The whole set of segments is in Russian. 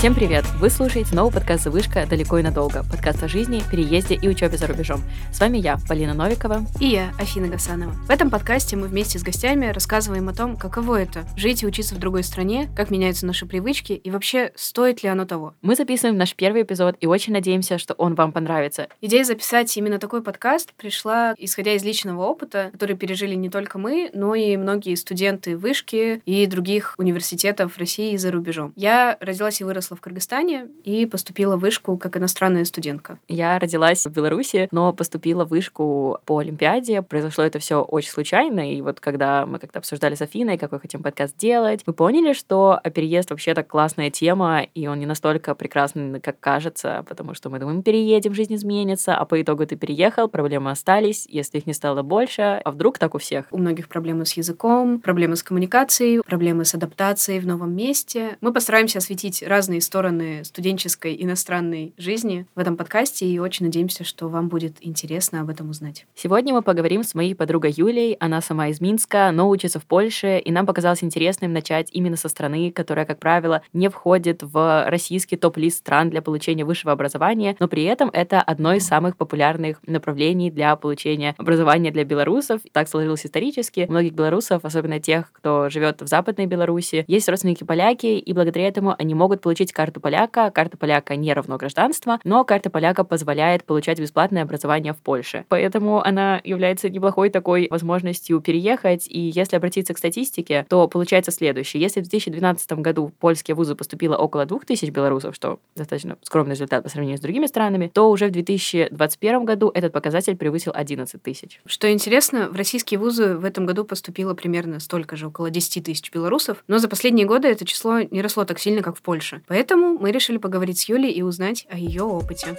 Всем привет! Вы слушаете новый подкаст «Вышка. Далеко и надолго». Подкаст о жизни, переезде и учебе за рубежом. С вами я, Полина Новикова. И я, Афина Гасанова. В этом подкасте мы вместе с гостями рассказываем о том, каково это — жить и учиться в другой стране, как меняются наши привычки и вообще, стоит ли оно того. Мы записываем наш первый эпизод и очень надеемся, что он вам понравится. Идея записать именно такой подкаст пришла, исходя из личного опыта, который пережили не только мы, но и многие студенты вышки и других университетов России и за рубежом. Я родилась и выросла выросла в Кыргызстане и поступила в вышку как иностранная студентка. Я родилась в Беларуси, но поступила в вышку по Олимпиаде. Произошло это все очень случайно, и вот когда мы как-то обсуждали с Афиной, какой хотим подкаст делать, мы поняли, что переезд вообще так классная тема, и он не настолько прекрасный, как кажется, потому что мы думаем, переедем, жизнь изменится, а по итогу ты переехал, проблемы остались, если их не стало больше, а вдруг так у всех? У многих проблемы с языком, проблемы с коммуникацией, проблемы с адаптацией в новом месте. Мы постараемся осветить разные разные стороны студенческой иностранной жизни в этом подкасте и очень надеемся, что вам будет интересно об этом узнать. Сегодня мы поговорим с моей подругой Юлей. Она сама из Минска, но учится в Польше, и нам показалось интересным начать именно со страны, которая, как правило, не входит в российский топ-лист стран для получения высшего образования, но при этом это одно из самых популярных направлений для получения образования для белорусов. Так сложилось исторически. У многих белорусов, особенно тех, кто живет в Западной Беларуси, есть родственники поляки, и благодаря этому они могут получить получить карту поляка. Карта поляка не равно гражданство, но карта поляка позволяет получать бесплатное образование в Польше. Поэтому она является неплохой такой возможностью переехать. И если обратиться к статистике, то получается следующее. Если в 2012 году в польские вузы поступило около 2000 белорусов, что достаточно скромный результат по сравнению с другими странами, то уже в 2021 году этот показатель превысил 11 тысяч. Что интересно, в российские вузы в этом году поступило примерно столько же, около 10 тысяч белорусов, но за последние годы это число не росло так сильно, как в Польше. Поэтому Поэтому мы решили поговорить с Юлей и узнать о ее опыте.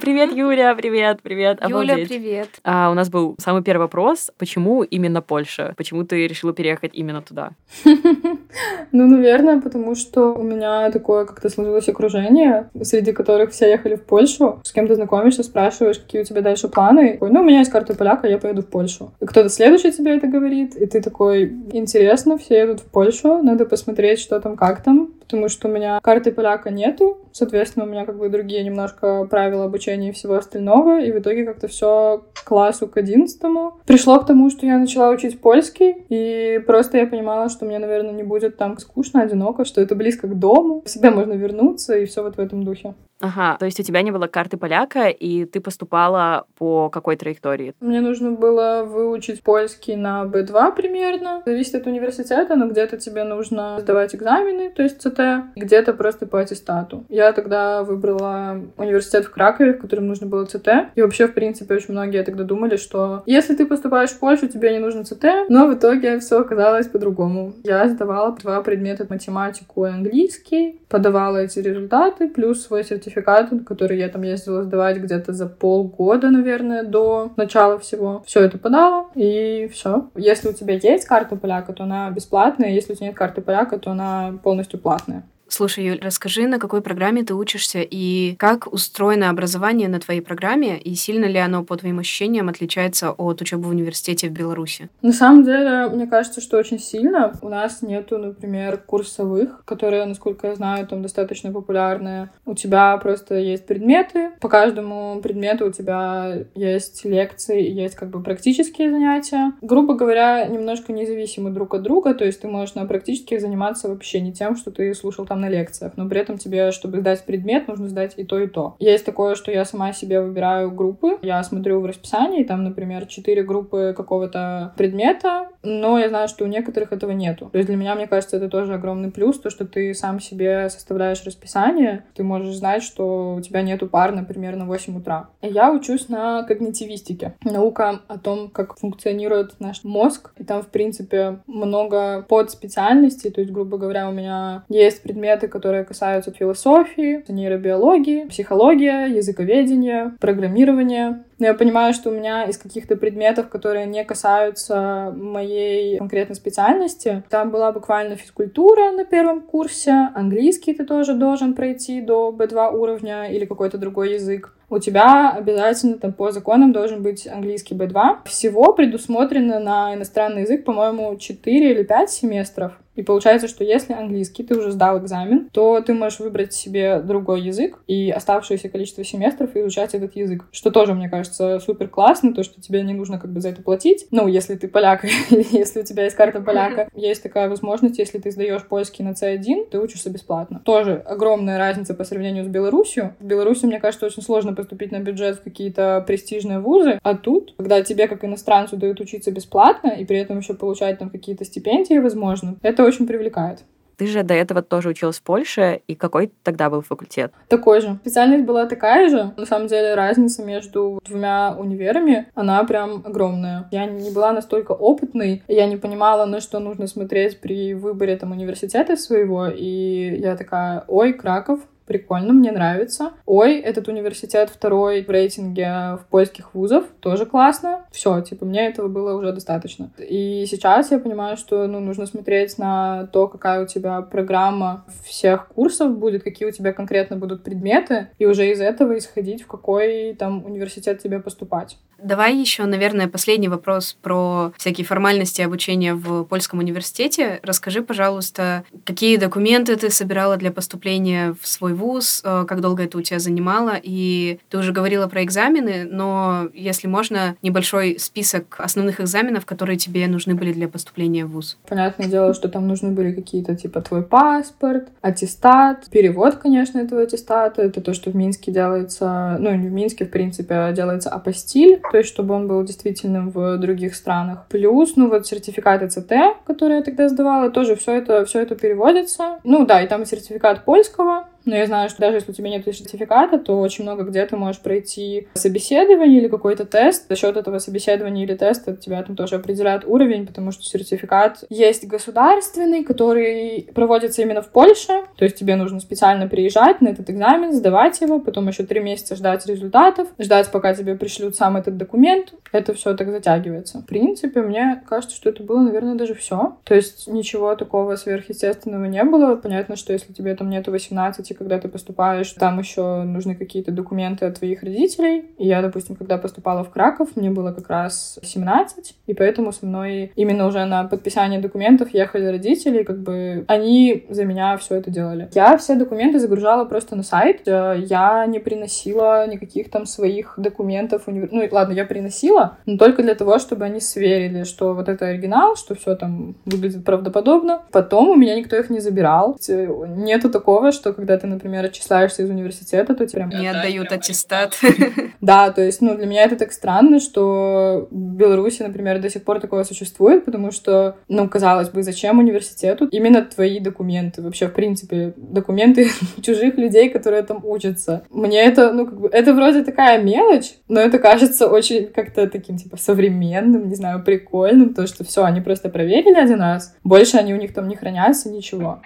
Привет, Юля, привет, привет. Юля, Обалдеть. привет. А, у нас был самый первый вопрос. Почему именно Польша? Почему ты решила переехать именно туда? Ну, наверное, потому что у меня такое как-то сложилось окружение, среди которых все ехали в Польшу. С кем то знакомишься, спрашиваешь, какие у тебя дальше планы. Ну, у меня есть карта поляка, я поеду в Польшу. И кто-то следующий тебе это говорит, и ты такой, интересно, все едут в Польшу, надо посмотреть, что там, как там потому что у меня карты поляка нету, соответственно, у меня как бы другие немножко правила обучения и всего остального, и в итоге как-то все к классу к одиннадцатому. Пришло к тому, что я начала учить польский, и просто я понимала, что мне, наверное, не будет там скучно, одиноко, что это близко к дому, всегда можно вернуться, и все вот в этом духе. Ага, то есть у тебя не было карты поляка, и ты поступала по какой траектории? Мне нужно было выучить польский на B2 примерно. Зависит от университета, но где-то тебе нужно сдавать экзамены, то есть ЦТ, где-то просто по аттестату. Я тогда выбрала университет в Кракове, в котором нужно было ЦТ. И вообще, в принципе, очень многие тогда думали, что если ты поступаешь в Польшу, тебе не нужно ЦТ, но в итоге все оказалось по-другому. Я сдавала два предмета математику и английский, подавала эти результаты, плюс свой сертификат сертификат, который я там ездила сдавать где-то за полгода, наверное, до начала всего. Все это подала, и все. Если у тебя есть карта поляка, то она бесплатная, если у тебя нет карты поляка, то она полностью платная. Слушай, Юль, расскажи, на какой программе ты учишься и как устроено образование на твоей программе, и сильно ли оно, по твоим ощущениям, отличается от учебы в университете в Беларуси? На самом деле, мне кажется, что очень сильно. У нас нету, например, курсовых, которые, насколько я знаю, там достаточно популярные. У тебя просто есть предметы, по каждому предмету у тебя есть лекции, есть как бы практические занятия. Грубо говоря, немножко независимы друг от друга, то есть ты можешь на практических заниматься вообще не тем, что ты слушал там на лекциях, но при этом тебе, чтобы сдать предмет, нужно сдать и то, и то. Есть такое, что я сама себе выбираю группы, я смотрю в расписании, там, например, четыре группы какого-то предмета, но я знаю, что у некоторых этого нету. То есть для меня, мне кажется, это тоже огромный плюс, то, что ты сам себе составляешь расписание, ты можешь знать, что у тебя нету пар, например, на 8 утра. Я учусь на когнитивистике. Наука о том, как функционирует наш мозг, и там, в принципе, много подспециальностей, то есть, грубо говоря, у меня есть предметы, которые касаются философии, нейробиологии, психология, языковедения, программирования. Но я понимаю, что у меня из каких-то предметов, которые не касаются моей конкретной специальности, там была буквально физкультура на первом курсе, английский ты тоже должен пройти до B2 уровня или какой-то другой язык. У тебя обязательно там по законам должен быть английский B2. Всего предусмотрено на иностранный язык, по-моему, 4 или 5 семестров. И получается, что если английский ты уже сдал экзамен, то ты можешь выбрать себе другой язык и оставшееся количество семестров изучать этот язык. Что тоже, мне кажется, супер классно, то, что тебе не нужно как бы за это платить. Ну, если ты поляк, если у тебя есть карта поляка, есть такая возможность, если ты сдаешь польский на C1, ты учишься бесплатно. Тоже огромная разница по сравнению с Беларусью. В Беларуси, мне кажется, очень сложно поступить на бюджет в какие-то престижные вузы, а тут, когда тебе как иностранцу дают учиться бесплатно и при этом еще получать там какие-то стипендии, возможно, это очень привлекает. Ты же до этого тоже училась в Польше, и какой тогда был факультет? Такой же. Специальность была такая же. На самом деле разница между двумя универами, она прям огромная. Я не была настолько опытной, я не понимала, на что нужно смотреть при выборе там университета своего, и я такая, ой, Краков, прикольно, мне нравится. Ой, этот университет второй в рейтинге в польских вузов, тоже классно. Все, типа, мне этого было уже достаточно. И сейчас я понимаю, что, ну, нужно смотреть на то, какая у тебя программа всех курсов будет, какие у тебя конкретно будут предметы, и уже из этого исходить, в какой там университет тебе поступать. Давай еще, наверное, последний вопрос про всякие формальности обучения в польском университете. Расскажи, пожалуйста, какие документы ты собирала для поступления в свой вуз, э, как долго это у тебя занимало, и ты уже говорила про экзамены, но если можно, небольшой список основных экзаменов, которые тебе нужны были для поступления в вуз. Понятное дело, что там нужны были какие-то, типа, твой паспорт, аттестат, перевод, конечно, этого аттестата. Это то, что в Минске делается, ну, не в Минске, в принципе, а делается апостиль то есть чтобы он был действительным в других странах. Плюс, ну вот сертификат ЭЦТ, который я тогда сдавала, тоже все это, все это переводится. Ну да, и там сертификат польского, но я знаю, что даже если у тебя нет сертификата, то очень много где ты можешь пройти собеседование или какой-то тест. За счет этого собеседования или теста тебя там тоже определяют уровень, потому что сертификат есть государственный, который проводится именно в Польше. То есть тебе нужно специально приезжать на этот экзамен, сдавать его, потом еще три месяца ждать результатов, ждать, пока тебе пришлют сам этот документ. Это все так затягивается. В принципе, мне кажется, что это было, наверное, даже все. То есть ничего такого сверхъестественного не было. Понятно, что если тебе там нету 18 когда ты поступаешь, там еще нужны какие-то документы от твоих родителей. И я, допустим, когда поступала в Краков, мне было как раз 17, и поэтому со мной именно уже на подписание документов ехали родители, как бы они за меня все это делали. Я все документы загружала просто на сайт, э, я не приносила никаких там своих документов. Универ... Ну, ладно, я приносила, но только для того, чтобы они сверили, что вот это оригинал, что все там выглядит правдоподобно. Потом у меня никто их не забирал. Нету такого, что когда ты например, отчисляешься из университета, то тебе прям... Не отдают аттестат. Да, то есть, ну, для меня это так странно, что в Беларуси, например, до сих пор такое существует, потому что, ну, казалось бы, зачем университету именно твои документы? Вообще, в принципе, документы чужих людей, которые там учатся. Мне это, ну, как бы, это вроде такая мелочь, но это кажется очень как-то таким, типа, современным, не знаю, прикольным, то, что все, они просто проверили один раз, больше они у них там не хранятся, ничего.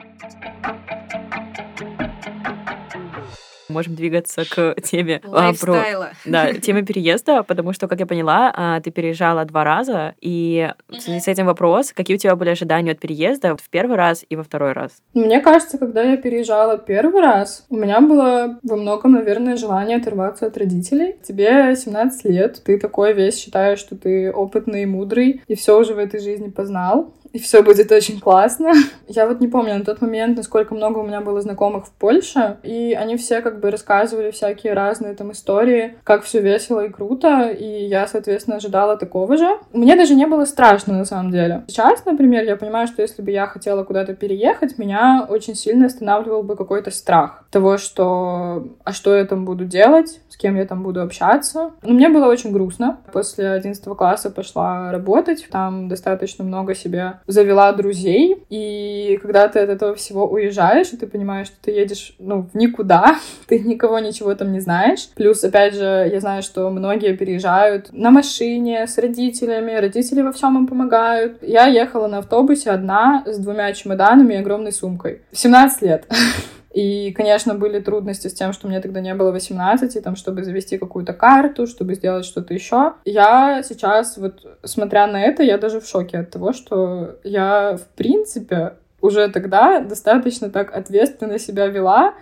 Можем двигаться к теме а, про да, теме переезда, потому что, как я поняла, а, ты переезжала два раза, и в связи с этим вопрос, какие у тебя были ожидания от переезда в первый раз и во второй раз? Мне кажется, когда я переезжала первый раз, у меня было во многом, наверное, желание оторваться от родителей. Тебе 17 лет, ты такой весь считаешь, что ты опытный и мудрый, и все уже в этой жизни познал и все будет очень классно. Я вот не помню на тот момент, насколько много у меня было знакомых в Польше, и они все как бы рассказывали всякие разные там истории, как все весело и круто, и я, соответственно, ожидала такого же. Мне даже не было страшно на самом деле. Сейчас, например, я понимаю, что если бы я хотела куда-то переехать, меня очень сильно останавливал бы какой-то страх того, что а что я там буду делать, с кем я там буду общаться. Но мне было очень грустно. После 11 класса пошла работать, там достаточно много себе завела друзей, и когда ты от этого всего уезжаешь, и ты понимаешь, что ты едешь, ну, в никуда, ты никого ничего там не знаешь. Плюс, опять же, я знаю, что многие переезжают на машине с родителями, родители во всем им помогают. Я ехала на автобусе одна с двумя чемоданами и огромной сумкой. 17 лет. И, конечно, были трудности с тем, что мне тогда не было 18, и там, чтобы завести какую-то карту, чтобы сделать что-то еще. Я сейчас, вот, смотря на это, я даже в шоке от того, что я, в принципе, уже тогда достаточно так ответственно себя вела,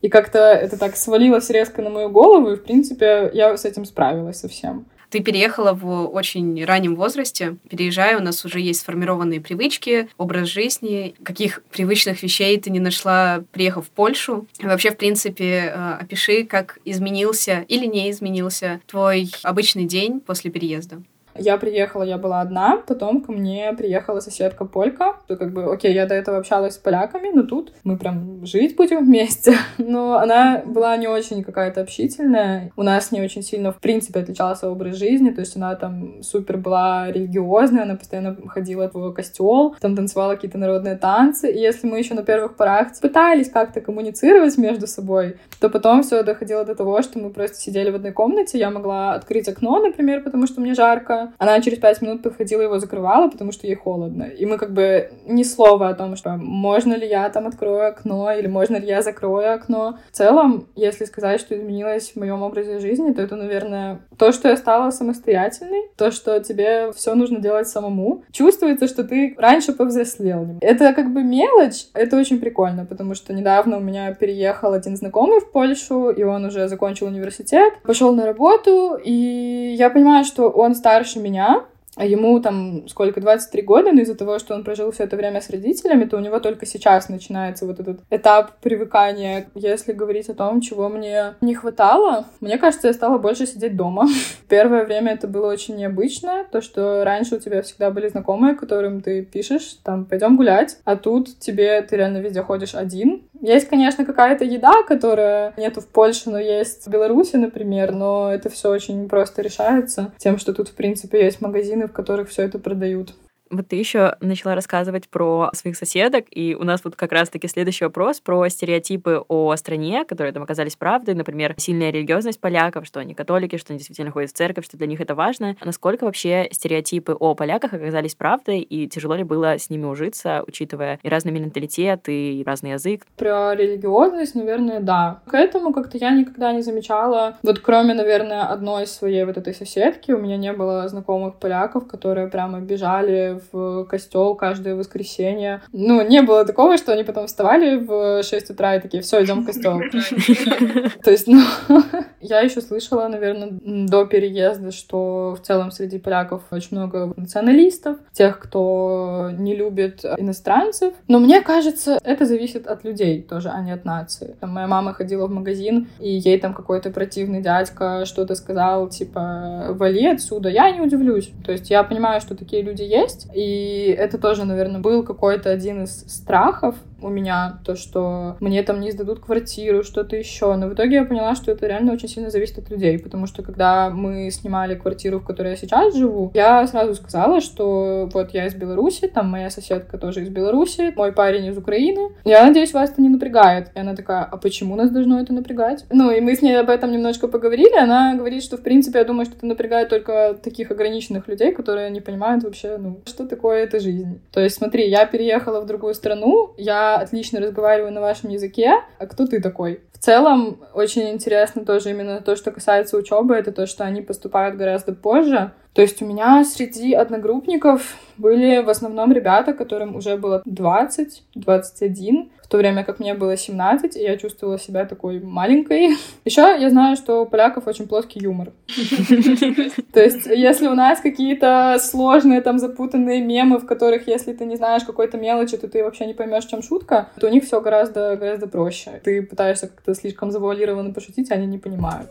и как-то это так свалилось резко на мою голову, и, в принципе, я с этим справилась совсем. Ты переехала в очень раннем возрасте. Переезжая, у нас уже есть сформированные привычки, образ жизни. Каких привычных вещей ты не нашла, приехав в Польшу? Вообще, в принципе, э, опиши, как изменился или не изменился твой обычный день после переезда. Я приехала, я была одна, потом ко мне приехала соседка Полька. То как бы, окей, я до этого общалась с поляками, но тут мы прям жить будем вместе. Но она была не очень какая-то общительная. У нас не очень сильно, в принципе, отличался образ жизни. То есть она там супер была религиозная, она постоянно ходила в костел, там танцевала какие-то народные танцы. И если мы еще на первых порах пытались как-то коммуницировать между собой, то потом все доходило до того, что мы просто сидели в одной комнате. Я могла открыть окно, например, потому что мне жарко, она через пять минут подходила его закрывала, потому что ей холодно. И мы как бы ни слова о том, что можно ли я там открою окно или можно ли я закрою окно. В целом, если сказать, что изменилось в моем образе жизни, то это, наверное, то, что я стала самостоятельной, то, что тебе все нужно делать самому. Чувствуется, что ты раньше повзрослел. Это как бы мелочь, это очень прикольно, потому что недавно у меня переехал один знакомый в Польшу, и он уже закончил университет, пошел на работу, и я понимаю, что он старше старше меня, а ему там сколько, 23 года, но из-за того, что он прожил все это время с родителями, то у него только сейчас начинается вот этот этап привыкания. Если говорить о том, чего мне не хватало, мне кажется, я стала больше сидеть дома. Первое время это было очень необычно, то, что раньше у тебя всегда были знакомые, которым ты пишешь, там, пойдем гулять, а тут тебе, ты реально везде ходишь один, есть, конечно, какая-то еда, которая нету в Польше, но есть в Беларуси, например, но это все очень просто решается тем, что тут, в принципе, есть магазины, в которых все это продают. Вот ты еще начала рассказывать про своих соседок, и у нас вот как раз-таки следующий вопрос про стереотипы о стране, которые там оказались правдой, например, сильная религиозность поляков, что они католики, что они действительно ходят в церковь, что для них это важно. Насколько вообще стереотипы о поляках оказались правдой, и тяжело ли было с ними ужиться, учитывая и разный менталитет, и разный язык? Про религиозность, наверное, да. К этому как-то я никогда не замечала. Вот кроме, наверное, одной своей вот этой соседки, у меня не было знакомых поляков, которые прямо бежали в костел каждое воскресенье. Ну, не было такого, что они потом вставали в 6 утра и такие, все, идем в костел. То есть, ну, я еще слышала, наверное, до переезда, что в целом среди поляков очень много националистов, тех, кто не любит иностранцев. Но мне кажется, это зависит от людей тоже, а не от нации. Там моя мама ходила в магазин, и ей там какой-то противный дядька что-то сказал, типа, вали отсюда. Я не удивлюсь. То есть я понимаю, что такие люди есть, и это тоже, наверное, был какой-то один из страхов, у меня, то, что мне там не сдадут квартиру, что-то еще. Но в итоге я поняла, что это реально очень сильно зависит от людей, потому что когда мы снимали квартиру, в которой я сейчас живу, я сразу сказала, что вот я из Беларуси, там моя соседка тоже из Беларуси, мой парень из Украины. Я надеюсь, вас это не напрягает. И она такая, а почему нас должно это напрягать? Ну, и мы с ней об этом немножко поговорили. Она говорит, что, в принципе, я думаю, что это напрягает только таких ограниченных людей, которые не понимают вообще, ну, что такое эта жизнь. То есть, смотри, я переехала в другую страну, я отлично разговариваю на вашем языке, а кто ты такой? В целом, очень интересно тоже именно то, что касается учебы, это то, что они поступают гораздо позже. То есть у меня среди одногруппников были в основном ребята, которым уже было 20, 21, в то время как мне было 17, и я чувствовала себя такой маленькой. Еще я знаю, что у поляков очень плоский юмор. То есть, если у нас какие-то сложные, там, запутанные мемы, в которых, если ты не знаешь какой-то мелочи, то ты вообще не поймешь, чем шутка, то у них все гораздо, гораздо проще. Ты пытаешься как-то слишком завуалированно пошутить, а они не понимают.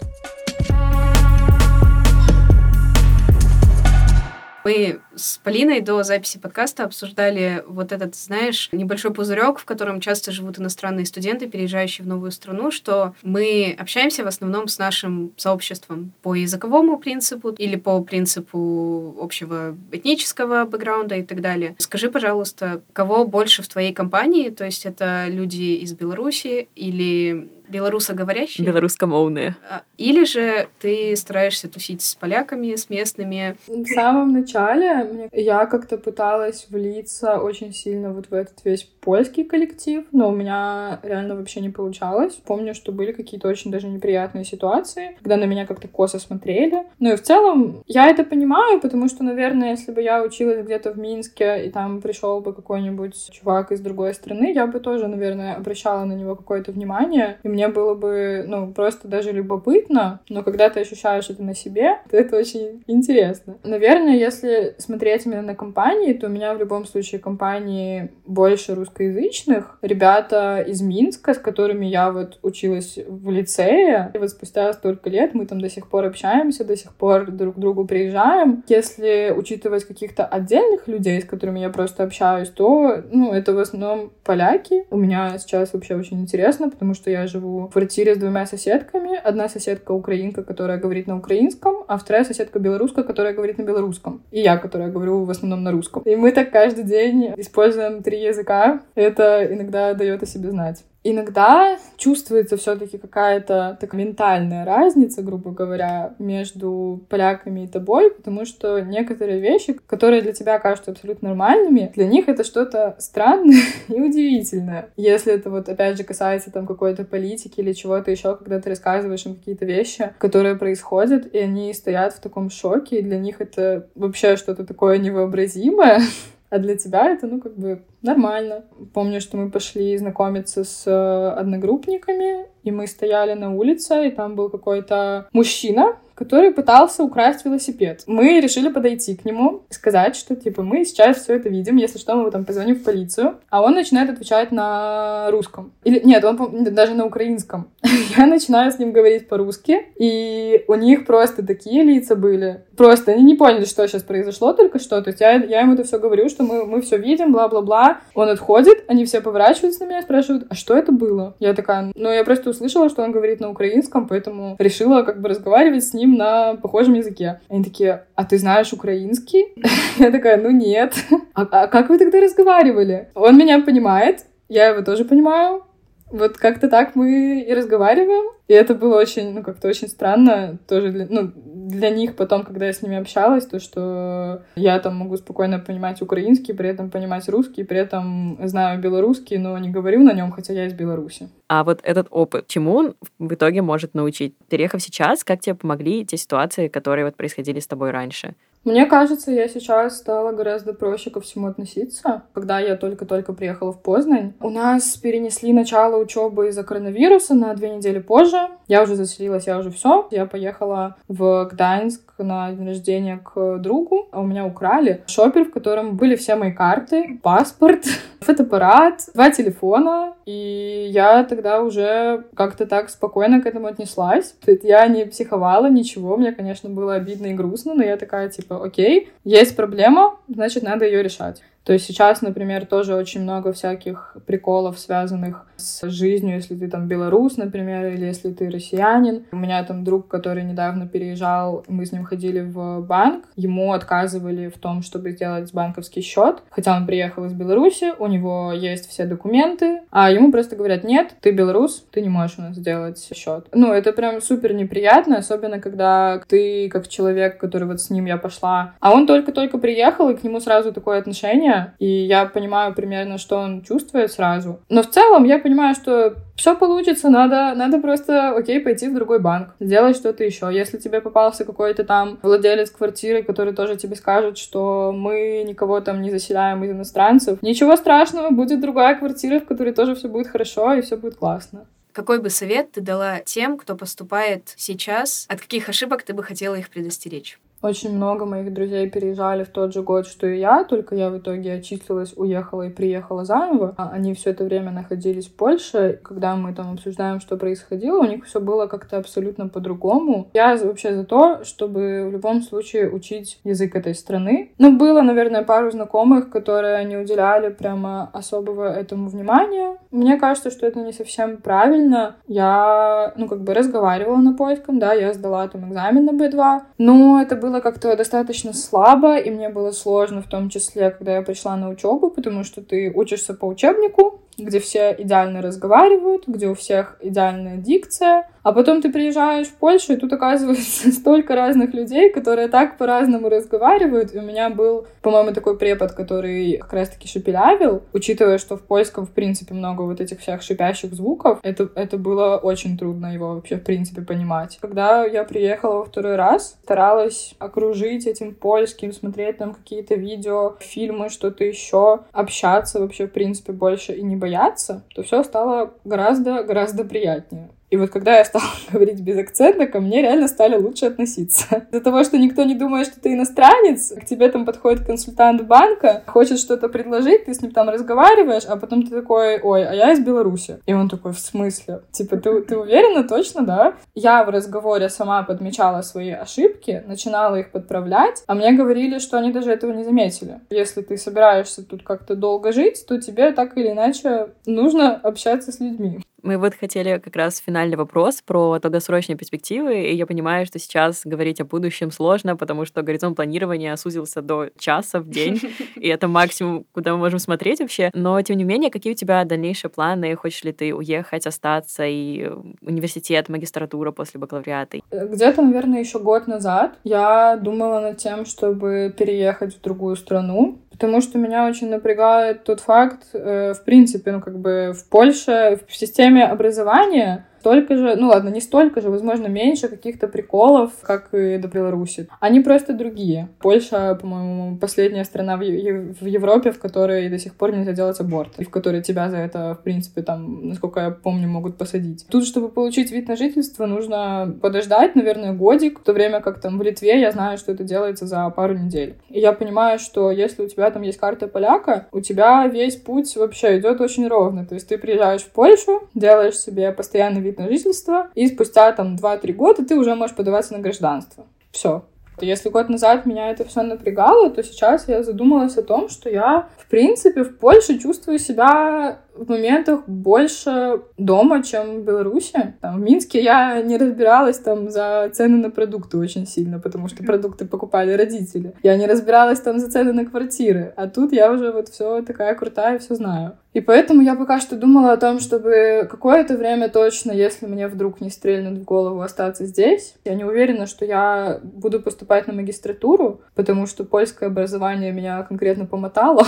Мы с Полиной до записи подкаста обсуждали вот этот, знаешь, небольшой пузырек, в котором часто живут иностранные студенты, переезжающие в новую страну, что мы общаемся в основном с нашим сообществом по языковому принципу или по принципу общего этнического бэкграунда и так далее. Скажи, пожалуйста, кого больше в твоей компании? То есть это люди из Беларуси или белорусоговорящие. Белорусскомовные. А, или же ты стараешься тусить с поляками, с местными? В самом начале я как-то пыталась влиться очень сильно вот в этот весь польский коллектив, но у меня реально вообще не получалось. Помню, что были какие-то очень даже неприятные ситуации, когда на меня как-то косо смотрели. Ну и в целом я это понимаю, потому что, наверное, если бы я училась где-то в Минске, и там пришел бы какой-нибудь чувак из другой страны, я бы тоже, наверное, обращала на него какое-то внимание, и мне было бы, ну, просто даже любопытно, но когда ты ощущаешь это на себе, то это очень интересно. Наверное, если смотреть именно на компании, то у меня в любом случае компании больше русскоязычных. Ребята из Минска, с которыми я вот училась в лицее, и вот спустя столько лет мы там до сих пор общаемся, до сих пор друг к другу приезжаем. Если учитывать каких-то отдельных людей, с которыми я просто общаюсь, то, ну, это в основном поляки. У меня сейчас вообще очень интересно, потому что я живу в квартире с двумя соседками. Одна соседка украинка, которая говорит на украинском, а вторая соседка белоруска, которая говорит на белорусском. И я, которая говорю в основном на русском. И мы так каждый день используем три языка. Это иногда дает о себе знать. Иногда чувствуется все-таки какая-то такая ментальная разница, грубо говоря, между поляками и тобой, потому что некоторые вещи, которые для тебя кажутся абсолютно нормальными, для них это что-то странное и удивительное. Если это вот опять же касается там какой-то политики или чего-то еще, когда ты рассказываешь им какие-то вещи, которые происходят, и они стоят в таком шоке, и для них это вообще что-то такое невообразимое, а для тебя это, ну, как бы нормально. Помню, что мы пошли знакомиться с э, одногруппниками, и мы стояли на улице, и там был какой-то мужчина, который пытался украсть велосипед. Мы решили подойти к нему и сказать, что, типа, мы сейчас все это видим, если что, мы там позвоним в полицию. А он начинает отвечать на русском. Или, нет, он даже на украинском. Я начинаю с ним говорить по-русски, и у них просто такие лица были. Просто они не поняли, что сейчас произошло только что. То есть я, я ему это все говорю, что мы, мы все видим, бла-бла-бла. Он отходит, они все поворачиваются на меня и спрашивают, а что это было? Я такая, ну, я просто услышала, что он говорит на украинском, поэтому решила как бы разговаривать с ним на похожем языке. Они такие, а ты знаешь украинский? Я такая, ну нет. А, а как вы тогда разговаривали? Он меня понимает, я его тоже понимаю. Вот как-то так мы и разговариваем. И это было очень, ну, как-то очень странно тоже для, ну, для них потом, когда я с ними общалась, то, что я там могу спокойно понимать украинский, при этом понимать русский, при этом знаю белорусский, но не говорю на нем, хотя я из Беларуси. А вот этот опыт, чему он в итоге может научить? Переехав сейчас, как тебе помогли те ситуации, которые вот происходили с тобой раньше? Мне кажется, я сейчас стала гораздо проще ко всему относиться. Когда я только-только приехала в Познань, у нас перенесли начало учебы из-за коронавируса на две недели позже. Я уже заселилась, я уже все. Я поехала в Гданьск на день рождения к другу, а у меня украли шопер, в котором были все мои карты, паспорт, фотоаппарат, два телефона, и я тогда уже как-то так спокойно к этому отнеслась. Я не психовала, ничего, мне, конечно, было обидно и грустно, но я такая, типа, окей, есть проблема, значит, надо ее решать. То есть сейчас, например, тоже очень много всяких приколов, связанных с жизнью, если ты там белорус, например, или если ты россиянин. У меня там друг, который недавно переезжал, мы с ним ходили в банк, ему отказывали в том, чтобы сделать банковский счет, хотя он приехал из Беларуси, у него есть все документы, а ему просто говорят, нет, ты белорус, ты не можешь у нас сделать счет. Ну, это прям супер неприятно, особенно когда ты как человек, который вот с ним я пошла, а он только-только приехал, и к нему сразу такое отношение, и я понимаю примерно, что он чувствует сразу. Но в целом я понимаю, что все получится, надо, надо просто, окей, пойти в другой банк, сделать что-то еще. Если тебе попался какой-то там владелец квартиры, который тоже тебе скажет, что мы никого там не заселяем из иностранцев, ничего страшного, будет другая квартира, в которой тоже все будет хорошо и все будет классно. Какой бы совет ты дала тем, кто поступает сейчас? От каких ошибок ты бы хотела их предостеречь? Очень много моих друзей переезжали в тот же год, что и я, только я в итоге отчислилась, уехала и приехала заново. А они все это время находились в Польше. Когда мы там обсуждаем, что происходило, у них все было как-то абсолютно по-другому. Я вообще за то, чтобы в любом случае учить язык этой страны. Но было, наверное, пару знакомых, которые не уделяли прямо особого этому внимания. Мне кажется, что это не совсем правильно. Я, ну, как бы разговаривала на польском, да, я сдала там экзамен на B2, но это было было как-то достаточно слабо, и мне было сложно, в том числе, когда я пришла на учебу, потому что ты учишься по учебнику, где все идеально разговаривают, где у всех идеальная дикция, А потом ты приезжаешь в Польшу, и тут оказывается столько разных людей, которые так по-разному разговаривают. И у меня был, по-моему, такой препод, который как раз-таки шепелявил, учитывая, что в польском, в принципе, много вот этих всех шипящих звуков, это, это было очень трудно его вообще, в принципе, понимать. Когда я приехала во второй раз, старалась окружить этим польским, смотреть там какие-то видео, фильмы, что-то еще, общаться вообще, в принципе, больше и не бояться, то все стало гораздо-гораздо приятнее. И вот когда я стала говорить без акцента, ко мне реально стали лучше относиться. Из-за того, что никто не думает, что ты иностранец, к тебе там подходит консультант банка, хочет что-то предложить, ты с ним там разговариваешь, а потом ты такой, ой, а я из Беларуси. И он такой, в смысле? Типа, ты, ты уверена точно, да? Я в разговоре сама подмечала свои ошибки, начинала их подправлять, а мне говорили, что они даже этого не заметили. Если ты собираешься тут как-то долго жить, то тебе так или иначе нужно общаться с людьми. Мы вот хотели как раз финальный вопрос про долгосрочные перспективы, и я понимаю, что сейчас говорить о будущем сложно, потому что горизонт планирования сузился до часа в день, и это максимум, куда мы можем смотреть вообще. Но, тем не менее, какие у тебя дальнейшие планы? Хочешь ли ты уехать, остаться, и университет, магистратура после бакалавриата? Где-то, наверное, еще год назад я думала над тем, чтобы переехать в другую страну, потому что меня очень напрягает тот факт, э, в принципе, ну, как бы в Польше, в системе образования столько же, ну ладно, не столько же, возможно, меньше каких-то приколов, как и до Беларуси. Они просто другие. Польша, по-моему, последняя страна в, в Европе, в которой до сих пор нельзя делать аборт, и в которой тебя за это, в принципе, там, насколько я помню, могут посадить. Тут, чтобы получить вид на жительство, нужно подождать, наверное, годик, в то время как там в Литве я знаю, что это делается за пару недель. И я понимаю, что если у тебя там есть карта поляка, у тебя весь путь вообще идет очень ровно. То есть ты приезжаешь в Польшу, делаешь себе постоянный вид на жительство, и спустя там 2-3 года ты уже можешь подаваться на гражданство. Все. Если год назад меня это все напрягало, то сейчас я задумалась о том, что я, в принципе, в Польше чувствую себя в моментах больше дома, чем в Беларуси. Там, в Минске я не разбиралась там за цены на продукты очень сильно, потому что продукты покупали родители. Я не разбиралась там за цены на квартиры. А тут я уже вот все такая крутая, все знаю. И поэтому я пока что думала о том, чтобы какое-то время точно, если мне вдруг не стрельнут в голову остаться здесь. Я не уверена, что я буду поступать на магистратуру, потому что польское образование меня конкретно помотало.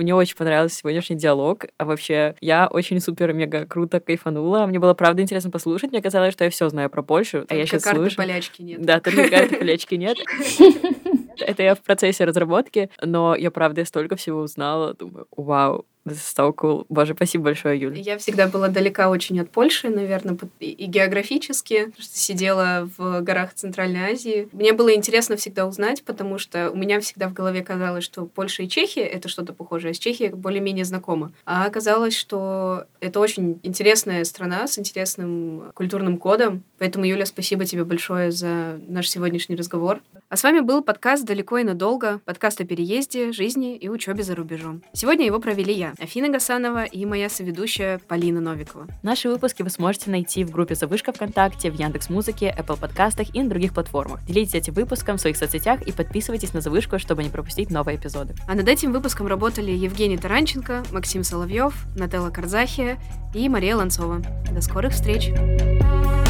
Мне очень понравился сегодняшний диалог. А вообще, я очень супер-мега круто кайфанула. Мне было правда интересно послушать. Мне казалось, что я все знаю про Польшу. Только а я сейчас карты слышу. полячки нет. Да, только карты полячки нет. Это я в процессе разработки, но я правда столько всего узнала. Думаю, вау, So cool. Боже, спасибо большое, Юля. Я всегда была далека очень от Польши, наверное, и географически, что сидела в горах Центральной Азии. Мне было интересно всегда узнать, потому что у меня всегда в голове казалось, что Польша и Чехия — это что-то похожее, а с Чехией более-менее знакомо. А оказалось, что это очень интересная страна с интересным культурным кодом. Поэтому, Юля, спасибо тебе большое за наш сегодняшний разговор. А с вами был подкаст «Далеко и надолго», подкаст о переезде, жизни и учебе за рубежом. Сегодня его провели я, Афина Гасанова и моя соведущая Полина Новикова. Наши выпуски вы сможете найти в группе «Завышка ВКонтакте», в Яндекс Музыке, Apple подкастах и на других платформах. Делитесь этим выпуском в своих соцсетях и подписывайтесь на «Завышку», чтобы не пропустить новые эпизоды. А над этим выпуском работали Евгений Таранченко, Максим Соловьев, Нателла Карзахия и Мария Ланцова. До скорых встреч! Thank